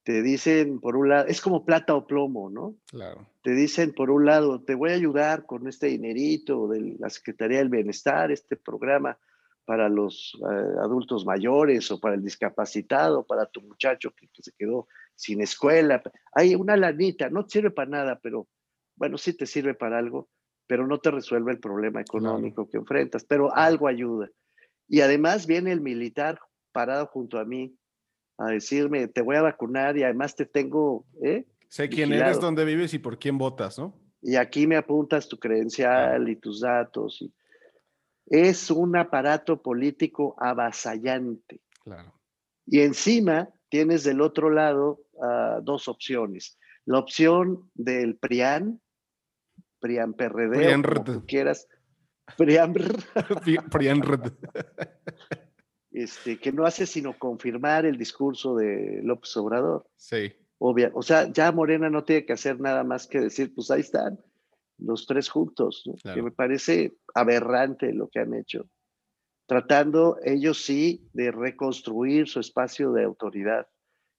te dicen por un lado, es como plata o plomo, ¿no? Claro. Te dicen por un lado, te voy a ayudar con este dinerito de la Secretaría del Bienestar, este programa para los eh, adultos mayores o para el discapacitado, para tu muchacho que, se quedó sin escuela. Hay una lanita, no sirve para nada, pero bueno, sí te sirve para algo, pero no te resuelve el problema económico que enfrentas, pero algo ayuda. Y además viene el militar parado junto a mí a decirme, te voy a vacunar y además te tengo... ¿eh? Sé quién eres, dónde vives y por quién votas, ¿no? Y aquí me apuntas tu credencial y tus datos. Y... Es un aparato político avasallante. Claro. Y encima tienes del otro lado uh, dos opciones. La opción del PRIAN, PRIAN PRD, PRIAN como quieras. PRIAN. PRIAN. este, que no hace sino confirmar el discurso de López Obrador. Sí. Obvia, o sea, ya Morena no tiene que hacer nada más que decir, pues ahí están los tres juntos, que me parece aberrante lo que han hecho, tratando ellos sí de reconstruir su espacio de autoridad,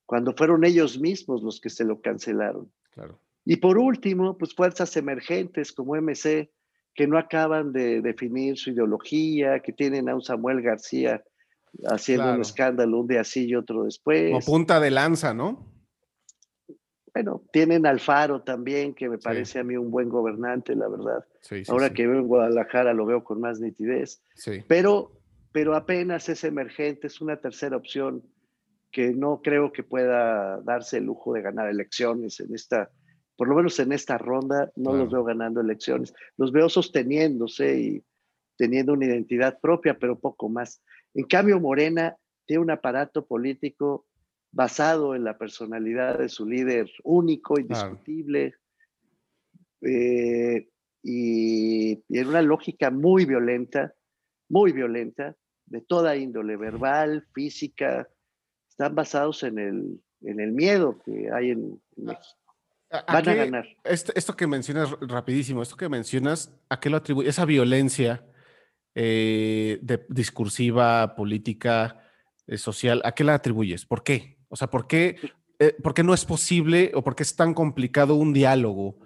cuando fueron ellos mismos los que se lo cancelaron. Claro. Y por último, pues fuerzas emergentes como MC, que no acaban de definir su ideología, que tienen a un Samuel García haciendo un escándalo un día así y otro después. O punta de lanza, ¿no? Bueno, tienen Alfaro también, que me parece a mí un buen gobernante, la verdad. Ahora que veo en Guadalajara lo veo con más nitidez. Pero, pero apenas es emergente, es una tercera opción que no creo que pueda darse el lujo de ganar elecciones en esta, por lo menos en esta ronda, no los veo ganando elecciones. Los veo sosteniéndose y teniendo una identidad propia, pero poco más. En cambio, Morena tiene un aparato político basado en la personalidad de su líder único, indiscutible, eh, y, en una lógica muy violenta, muy violenta, de toda índole, verbal, física, están basados en el, en el miedo que hay en, México. Van a, ganar. Esto, esto, que mencionas rapidísimo, esto que mencionas, ¿a qué lo atribuye? Esa violencia eh, de, discursiva, política, eh, social, ¿a qué la atribuyes? ¿Por qué? O sea, ¿por qué, eh, ¿por qué no es posible o por qué es tan complicado un diálogo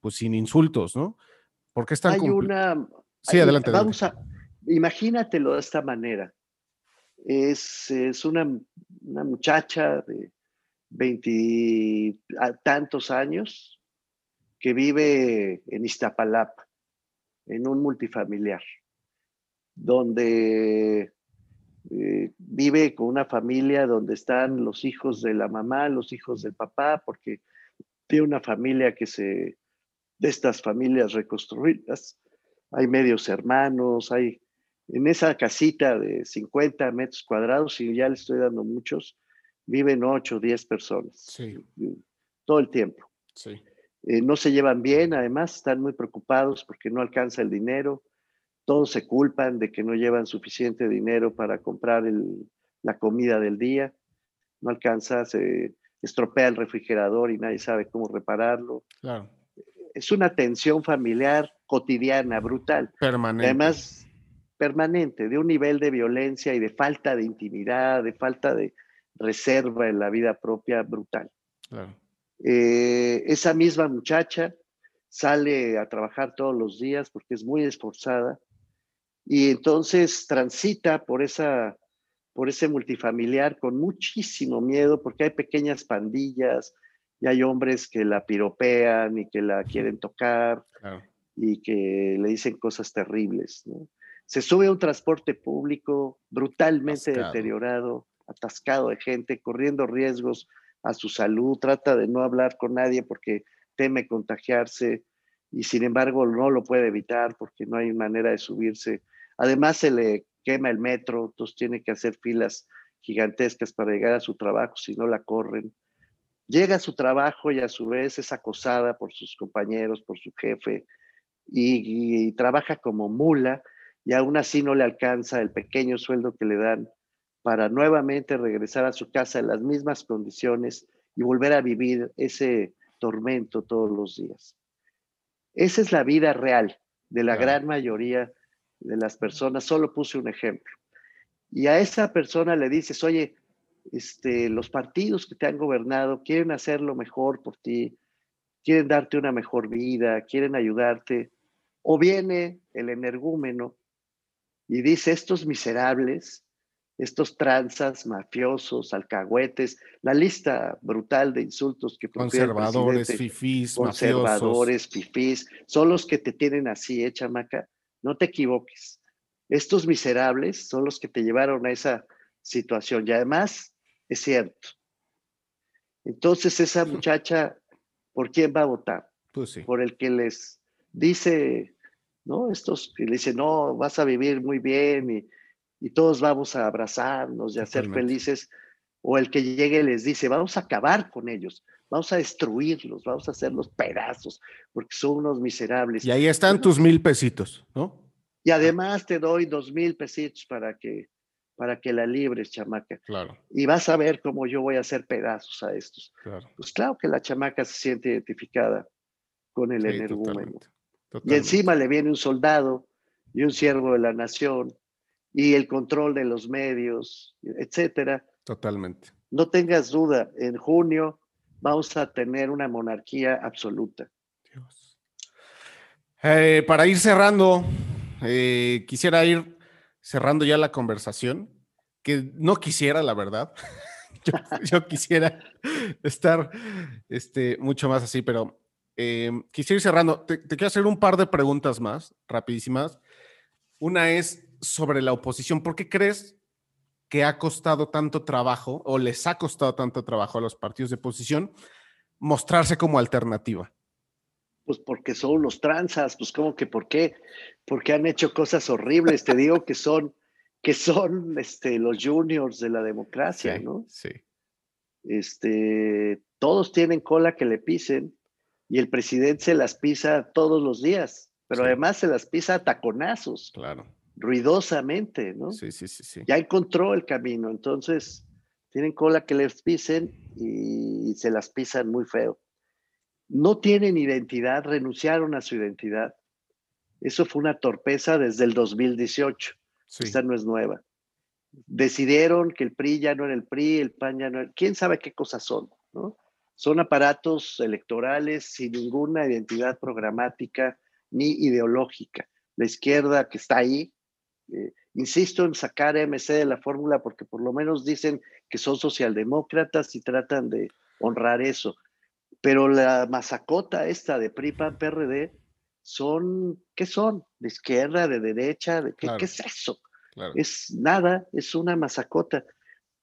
pues sin insultos, ¿no? ¿Por qué es tan Hay una... Sí, adelante. Vamos a... Imagínatelo de esta manera. Es, es una, una muchacha de veintitantos años que vive en Iztapalapa en un multifamiliar, donde eh, vive con una familia donde están los hijos de la mamá, los hijos del papá, porque tiene una familia que se, de estas familias reconstruidas, hay medios hermanos, hay en esa casita de 50 metros cuadrados, y ya le estoy dando muchos, viven 8 o 10 personas. Sí. Todo el tiempo. Sí. Eh, no se llevan bien, además están muy preocupados porque no alcanza el dinero. Todos se culpan de que no llevan suficiente dinero para comprar la comida del día. No alcanza, se estropea el refrigerador y nadie sabe cómo repararlo. Claro. Es una tensión familiar cotidiana, brutal. Permanente. Además, permanente, de un nivel de violencia y de falta de intimidad, de falta de reserva en la vida propia brutal. Claro. Eh, esa misma muchacha sale a trabajar todos los días porque es muy esforzada y entonces transita por esa por ese multifamiliar con muchísimo miedo porque hay pequeñas pandillas y hay hombres que la piropean y que la quieren tocar y que le dicen cosas terribles. Se sube a un transporte público brutalmente deteriorado, atascado de gente, corriendo riesgos a su salud, trata de no hablar con nadie porque teme contagiarse y sin embargo no lo puede evitar porque no hay manera de subirse. Además se le quema el metro, entonces tiene que hacer filas gigantescas para llegar a su trabajo si no la corren. Llega a su trabajo y a su vez es acosada por sus compañeros, por su jefe y, trabaja como mula y aún así no le alcanza el pequeño sueldo que le dan para nuevamente regresar a su casa en las mismas condiciones y volver a vivir ese tormento todos los días. Esa es la vida real de la gran mayoría de las personas. Solo puse un ejemplo. Y a esa persona le dices, oye, este, los partidos que te han gobernado quieren hacer lo mejor por ti, quieren darte una mejor vida, quieren ayudarte. O viene el energúmeno y dice, estos miserables estos tranzas, mafiosos, alcahuetes, la lista brutal de insultos que conservadores, fifís, conservadores, fifís, son los que te tienen así, ¿eh, chamaca? No te equivoques. Estos miserables son los que te llevaron a esa situación y además es cierto. Entonces esa muchacha, ¿por quién va a votar? Pues Por el que les dice, ¿no? Estos que le dicen, no, vas a vivir muy bien y y todos vamos a abrazarnos y a ser felices, o el que llegue les dice, vamos a acabar con ellos, vamos a destruirlos, vamos a hacerlos pedazos, porque son unos miserables. Y ahí están tus mil pesitos, ¿no? Y además te doy dos mil pesitos para que, para que la libres, chamaca. Claro. Y vas a ver cómo yo voy a hacer pedazos a estos. Claro. Pues claro que la chamaca se siente identificada con el energúmeno. Y encima le viene un soldado y un siervo de la nación y el control de los medios, etcétera. Totalmente. No tengas duda, en junio vamos a tener una monarquía absoluta. Dios. Eh, para ir cerrando, eh, quisiera ir cerrando ya la conversación, que no quisiera, la verdad. yo, quisiera estar este, mucho más así, pero eh, quisiera ir cerrando. te quiero hacer un par de preguntas más, rapidísimas. Una es, sobre la oposición. ¿Por qué crees que ha costado tanto trabajo o les ha costado tanto trabajo a los partidos de oposición mostrarse como alternativa? Pues porque son los tranzas, pues como que por qué, porque han hecho cosas horribles, te digo que son que son este, los juniors de la democracia, ¿no? Sí. Este, todos tienen cola que le pisen y el presidente se las pisa todos los días, pero además se las pisa a taconazos. Claro ruidosamente, ¿no? Sí, sí, sí, sí. Ya encontró el camino, entonces tienen cola que les pisen y se las pisan muy feo. No tienen identidad, renunciaron a su identidad. Eso fue una torpeza desde el 2018. Esta no es nueva. Decidieron que el PRI ya no era el PRI, el PAN ya no era. ¿Quién sabe qué cosas son? ¿no? Son aparatos electorales sin ninguna identidad programática ni ideológica. La izquierda que está ahí eh, insisto en sacar a MC de la fórmula porque por lo menos dicen que son socialdemócratas y tratan de honrar eso. Pero la masacota esta de PRI, PAN, PRD son, ¿qué son? ¿De izquierda, de derecha? De, ¿qué, ¿Qué es eso? Es nada, es una masacota.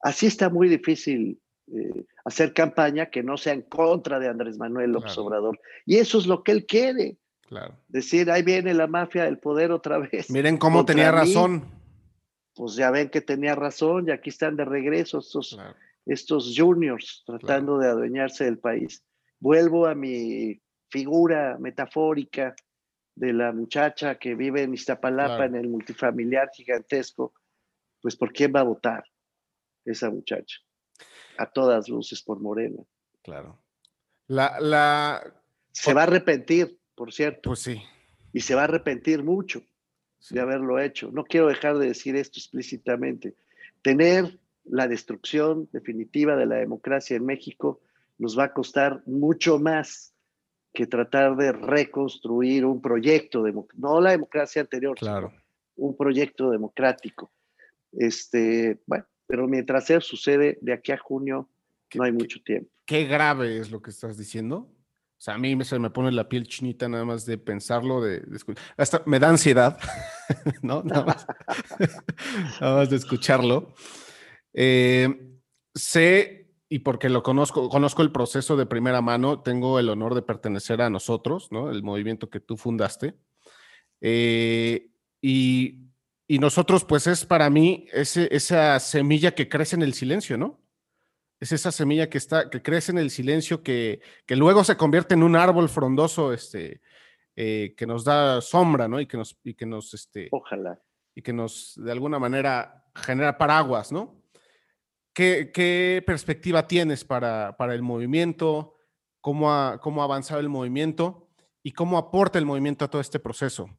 Así está muy difícil eh, hacer campaña que no sea en contra de Andrés Manuel López Obrador. Y eso es lo que él quiere. Claro. Decir, ahí viene la mafia del poder otra vez. Miren cómo tenía razón. Pues ya ven que tenía razón y aquí están de regreso estos, estos juniors tratando de adueñarse del país. Vuelvo a mi figura metafórica de la muchacha que vive en Iztapalapa en el multifamiliar gigantesco. Pues ¿por quién va a votar esa muchacha? A todas luces por Morena. Claro. La, la... Se va a arrepentir, por cierto. Pues sí. Y se va a arrepentir mucho de haberlo hecho. No quiero dejar de decir esto explícitamente. Tener la destrucción definitiva de la democracia en México nos va a costar mucho más que tratar de reconstruir un proyecto, no la democracia anterior, claro. sino un proyecto democrático. Este, bueno, pero mientras eso sucede, de aquí a junio no hay mucho tiempo. Qué grave es lo que estás diciendo. O sea, a mí se me pone la piel chinita nada más de pensarlo, de, hasta me da ansiedad, ¿no? Nada más, nada más de escucharlo. Eh, sé, y porque lo conozco, conozco el proceso de primera mano, tengo el honor de pertenecer a nosotros, ¿no? El movimiento que tú fundaste. Eh, y, y, nosotros, pues es para mí ese, esa semilla que crece en el silencio, ¿no? Es esa semilla que está, que crece en el silencio, que, que luego se convierte en un árbol frondoso, este, eh, que nos da sombra, ¿no? Y que nos, y que nos, este, ojalá, y que nos, de alguna manera, genera paraguas, ¿no? ¿Qué, qué perspectiva tienes para, para el movimiento? ¿Cómo ha, ¿Cómo ha avanzado el movimiento? ¿Y cómo aporta el movimiento a todo este proceso?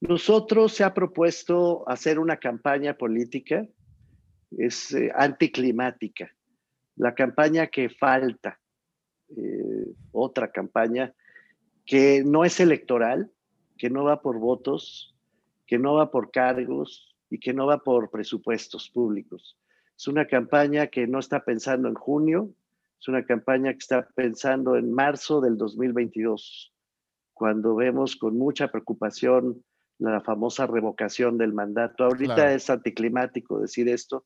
Nosotros se ha propuesto hacer una campaña política es eh, anticlimática. La campaña que falta, eh, otra campaña que no es electoral, que no va por votos, que no va por cargos y que no va por presupuestos públicos. Es una campaña que no está pensando en junio, es una campaña que está pensando en marzo del 2022, cuando vemos con mucha preocupación la famosa revocación del mandato. Ahorita es anticlimático decir esto,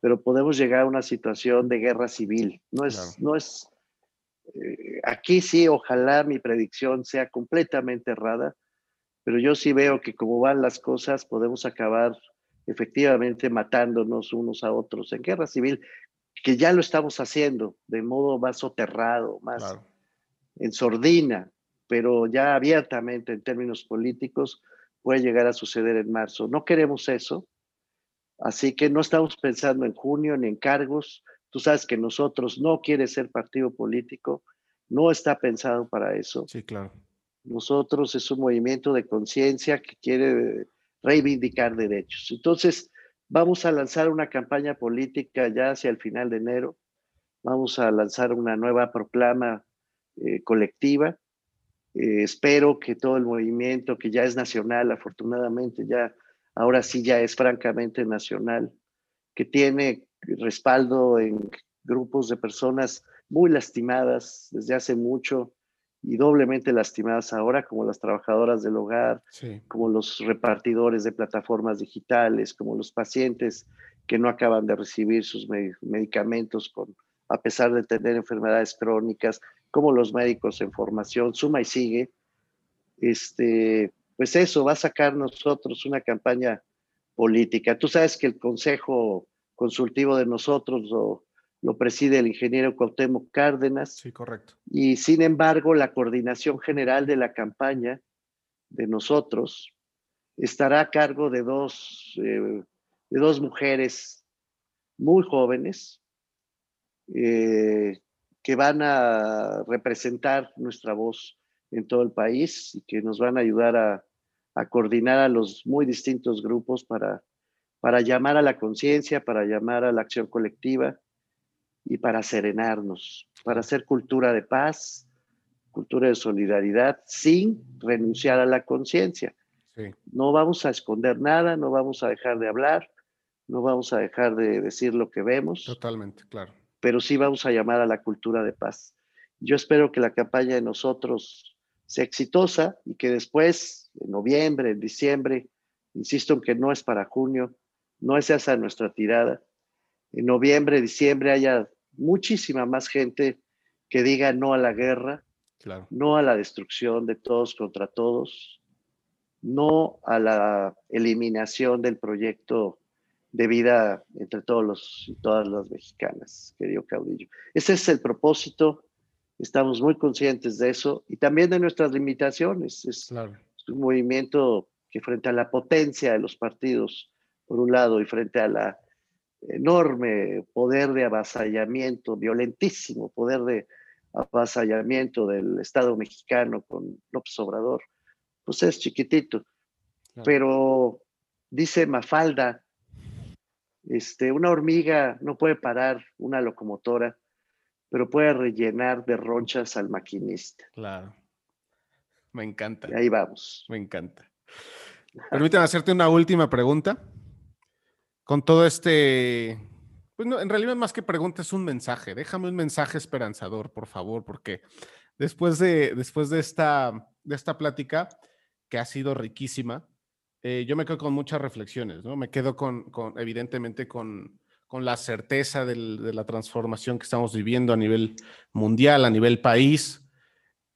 pero podemos llegar a una situación de guerra civil. No es, no es, eh, aquí sí, ojalá mi predicción sea completamente errada, pero yo sí veo que como van las cosas, podemos acabar efectivamente matándonos unos a otros en guerra civil, que ya lo estamos haciendo de modo más soterrado, más en sordina, pero ya abiertamente en términos políticos puede llegar a suceder en marzo. No queremos eso, Así que no estamos pensando en junio ni en cargos. Tú sabes que nosotros no quiere ser partido político, no está pensado para eso. Sí, claro. Nosotros es un movimiento de conciencia que quiere reivindicar derechos. Entonces, vamos a lanzar una campaña política ya hacia el final de enero. Vamos a lanzar una nueva proclama eh, colectiva. Eh, espero que todo el movimiento, que ya es nacional, afortunadamente ya ahora sí ya es francamente nacional, que tiene respaldo en grupos de personas muy lastimadas desde hace mucho y doblemente lastimadas ahora, como las trabajadoras del hogar, como los repartidores de plataformas digitales, como los pacientes que no acaban de recibir sus medicamentos con, a pesar de tener enfermedades crónicas, como los médicos en formación, suma y sigue. Este, pues eso va a sacar nosotros una campaña política. Tú sabes que el Consejo Consultivo de nosotros lo, lo preside el ingeniero Cuauhtémoc Cárdenas. Sí, correcto. Y sin embargo, la coordinación general de la campaña de nosotros estará a cargo de dos, eh, de dos mujeres muy jóvenes eh, que van a representar nuestra voz en todo el país y que nos van a ayudar a, a coordinar a los muy distintos grupos para, para llamar a la conciencia, para llamar a la acción colectiva y para serenarnos, para hacer cultura de paz, cultura de solidaridad, sin renunciar a la conciencia. No vamos a esconder nada, no vamos a dejar de hablar, no vamos a dejar de decir lo que vemos. Totalmente, claro. Pero sí vamos a llamar a la cultura de paz. Yo espero que la campaña de nosotros sea exitosa y que después, en noviembre, en diciembre, Insisto en que no es para junio, no es esa nuestra tirada. En noviembre, diciembre haya muchísima más gente que diga no a la guerra, no a la destrucción de todos contra todos, no a la eliminación del proyecto de vida entre todos los y todas las mexicanas, querido caudillo. Ese es el propósito, estamos muy conscientes de eso y también de nuestras limitaciones. Es, un movimiento que frente a la potencia de los partidos, por un lado, y frente a la enorme poder de avasallamiento, violentísimo poder de avasallamiento del Estado mexicano con López Obrador, pues es chiquitito. Pero dice Mafalda, este, una hormiga no puede parar una locomotora, pero puede rellenar de ronchas al maquinista. Claro. Me encanta. ahí vamos. Me encanta. Permítame hacerte una última pregunta. Con todo este, pues no, en realidad más que pregunta es un mensaje. Déjame un mensaje esperanzador, por favor, porque después de, después de, esta, de esta plática, que ha sido riquísima, eh, yo me quedo con muchas reflexiones, ¿no? Me quedo con, evidentemente, con, la certeza de la transformación que estamos viviendo a nivel mundial, a nivel país.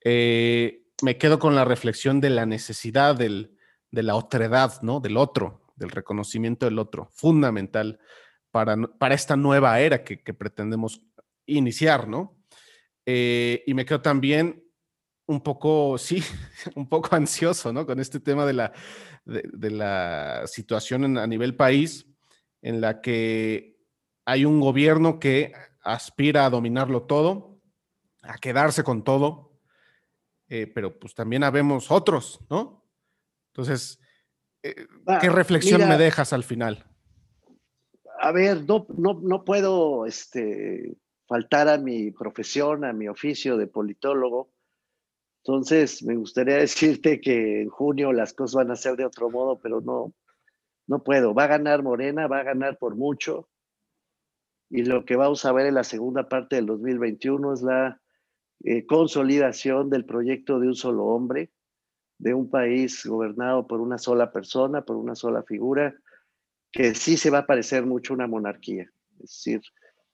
Eh, me quedo con la reflexión de la necesidad de la otredad, ¿no? Del otro, del reconocimiento del otro, fundamental para, para esta nueva era que, pretendemos iniciar, ¿no? Eh, y me quedo también un poco, sí, un poco ansioso, ¿no? Con este tema de la, de, la situación a nivel país, en la que hay un gobierno que aspira a dominarlo todo, a quedarse con todo, eh, pero pues también habemos otros, ¿no? Entonces, eh, ¿qué reflexión me dejas al final? A ver, no, no, no puedo este, faltar a mi profesión, a mi oficio de politólogo, entonces, me gustaría decirte que en junio las cosas van a ser de otro modo, pero no, no puedo. Va a ganar Morena, va a ganar por mucho. Y lo que vamos a ver en la segunda parte del 2021 es la eh, consolidación del proyecto de un solo hombre, de un país gobernado por una sola persona, por una sola figura, que sí se va a parecer mucho a una monarquía. Es decir,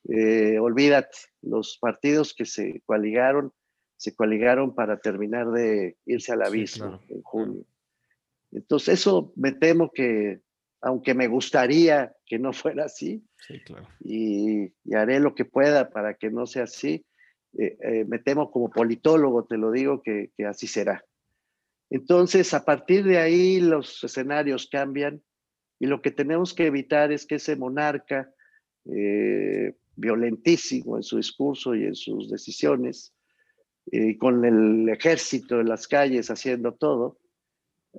eh, olvídate, los partidos que se coaligaron se coaligaron para terminar de irse al abismo en junio. Entonces, eso me temo que, aunque me gustaría que no fuera así, y, haré lo que pueda para que no sea así, eh, eh, me temo como politólogo, te lo digo, que, así será. Entonces, a partir de ahí los escenarios cambian y lo que tenemos que evitar es que ese monarca eh, violentísimo en su discurso y en sus decisiones, y con el ejército en las calles haciendo todo,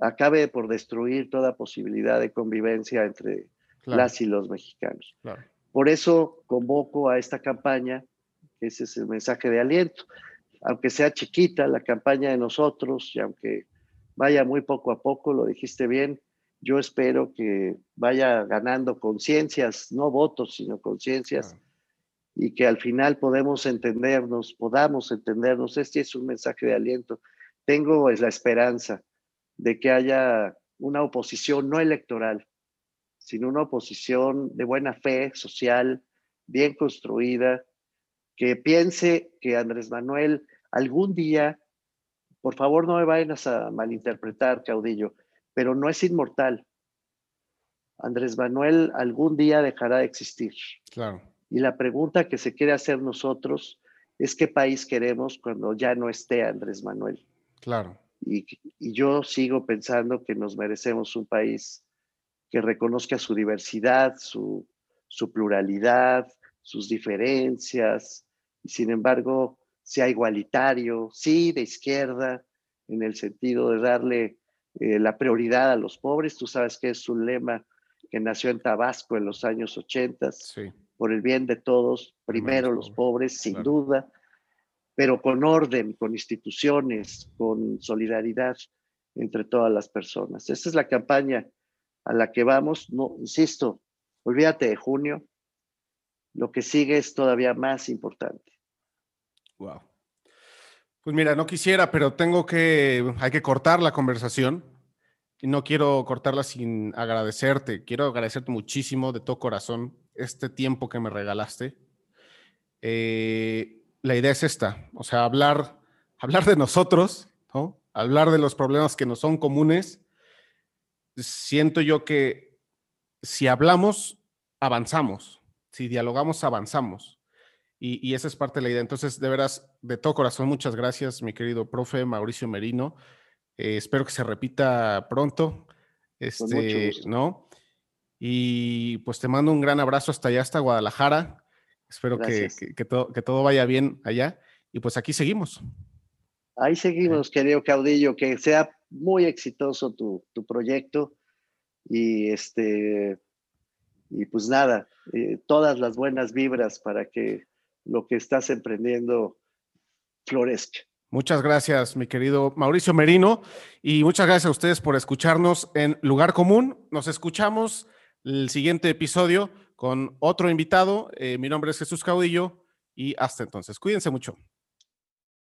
acabe por destruir toda posibilidad de convivencia entre las y los mexicanos. Por eso convoco a esta campaña, ese es el mensaje de aliento. Aunque sea chiquita la campaña de nosotros y aunque vaya muy poco a poco, lo dijiste bien, yo espero que vaya ganando conciencias, no votos, sino conciencias y que al final podemos entendernos, podamos entendernos. Este es un mensaje de aliento. Tengo la esperanza de que haya una oposición no electoral, sino una oposición de buena fe social, bien construida, que piense que Andrés Manuel algún día, por favor no me vayan a malinterpretar, caudillo, pero no es inmortal. Andrés Manuel algún día dejará de existir. Claro. Y la pregunta que se quiere hacer nosotros es qué país queremos cuando ya no esté Andrés Manuel. Claro. Y, yo sigo pensando que nos merecemos un país que reconozca su diversidad, su, su pluralidad, sus diferencias, y sin embargo sea igualitario, sí, de izquierda, en el sentido de darle eh, la prioridad a los pobres. Tú sabes que es un lema que nació en Tabasco en los años 80. Sí por el bien de todos, primero los pobres, sin duda, pero con orden, con instituciones, con solidaridad entre todas las personas. Esa es la campaña a la que vamos. No, insisto, olvídate de junio. Lo que sigue es todavía más importante. Wow. Pues mira, no quisiera, pero tengo que, hay que cortar la conversación. y no quiero cortarla sin agradecerte. Quiero agradecerte muchísimo de todo corazón este tiempo que me regalaste. Eh, la idea es esta, o sea, hablar, hablar de nosotros, ¿no? hablar de los problemas que nos son comunes. Siento yo que si hablamos, avanzamos. Si dialogamos, avanzamos. Y, esa es parte de la idea. Entonces, de veras, de todo corazón, muchas gracias, mi querido profe Mauricio Merino. Eh, espero que se repita pronto. Este, ¿no? Y pues te mando un gran abrazo hasta allá, hasta Guadalajara. Espero que, que, todo, que todo vaya bien allá. Y pues aquí seguimos. Ahí seguimos, querido caudillo, que sea muy exitoso tu, tu proyecto. Y este, y pues nada, eh, todas las buenas vibras para que lo que estás emprendiendo florezca. Muchas gracias, mi querido Mauricio Merino, y muchas gracias a ustedes por escucharnos en Lugar Común. Nos escuchamos el siguiente episodio con otro invitado. Eh, mi nombre es Jesús Caudillo y hasta entonces, cuídense mucho.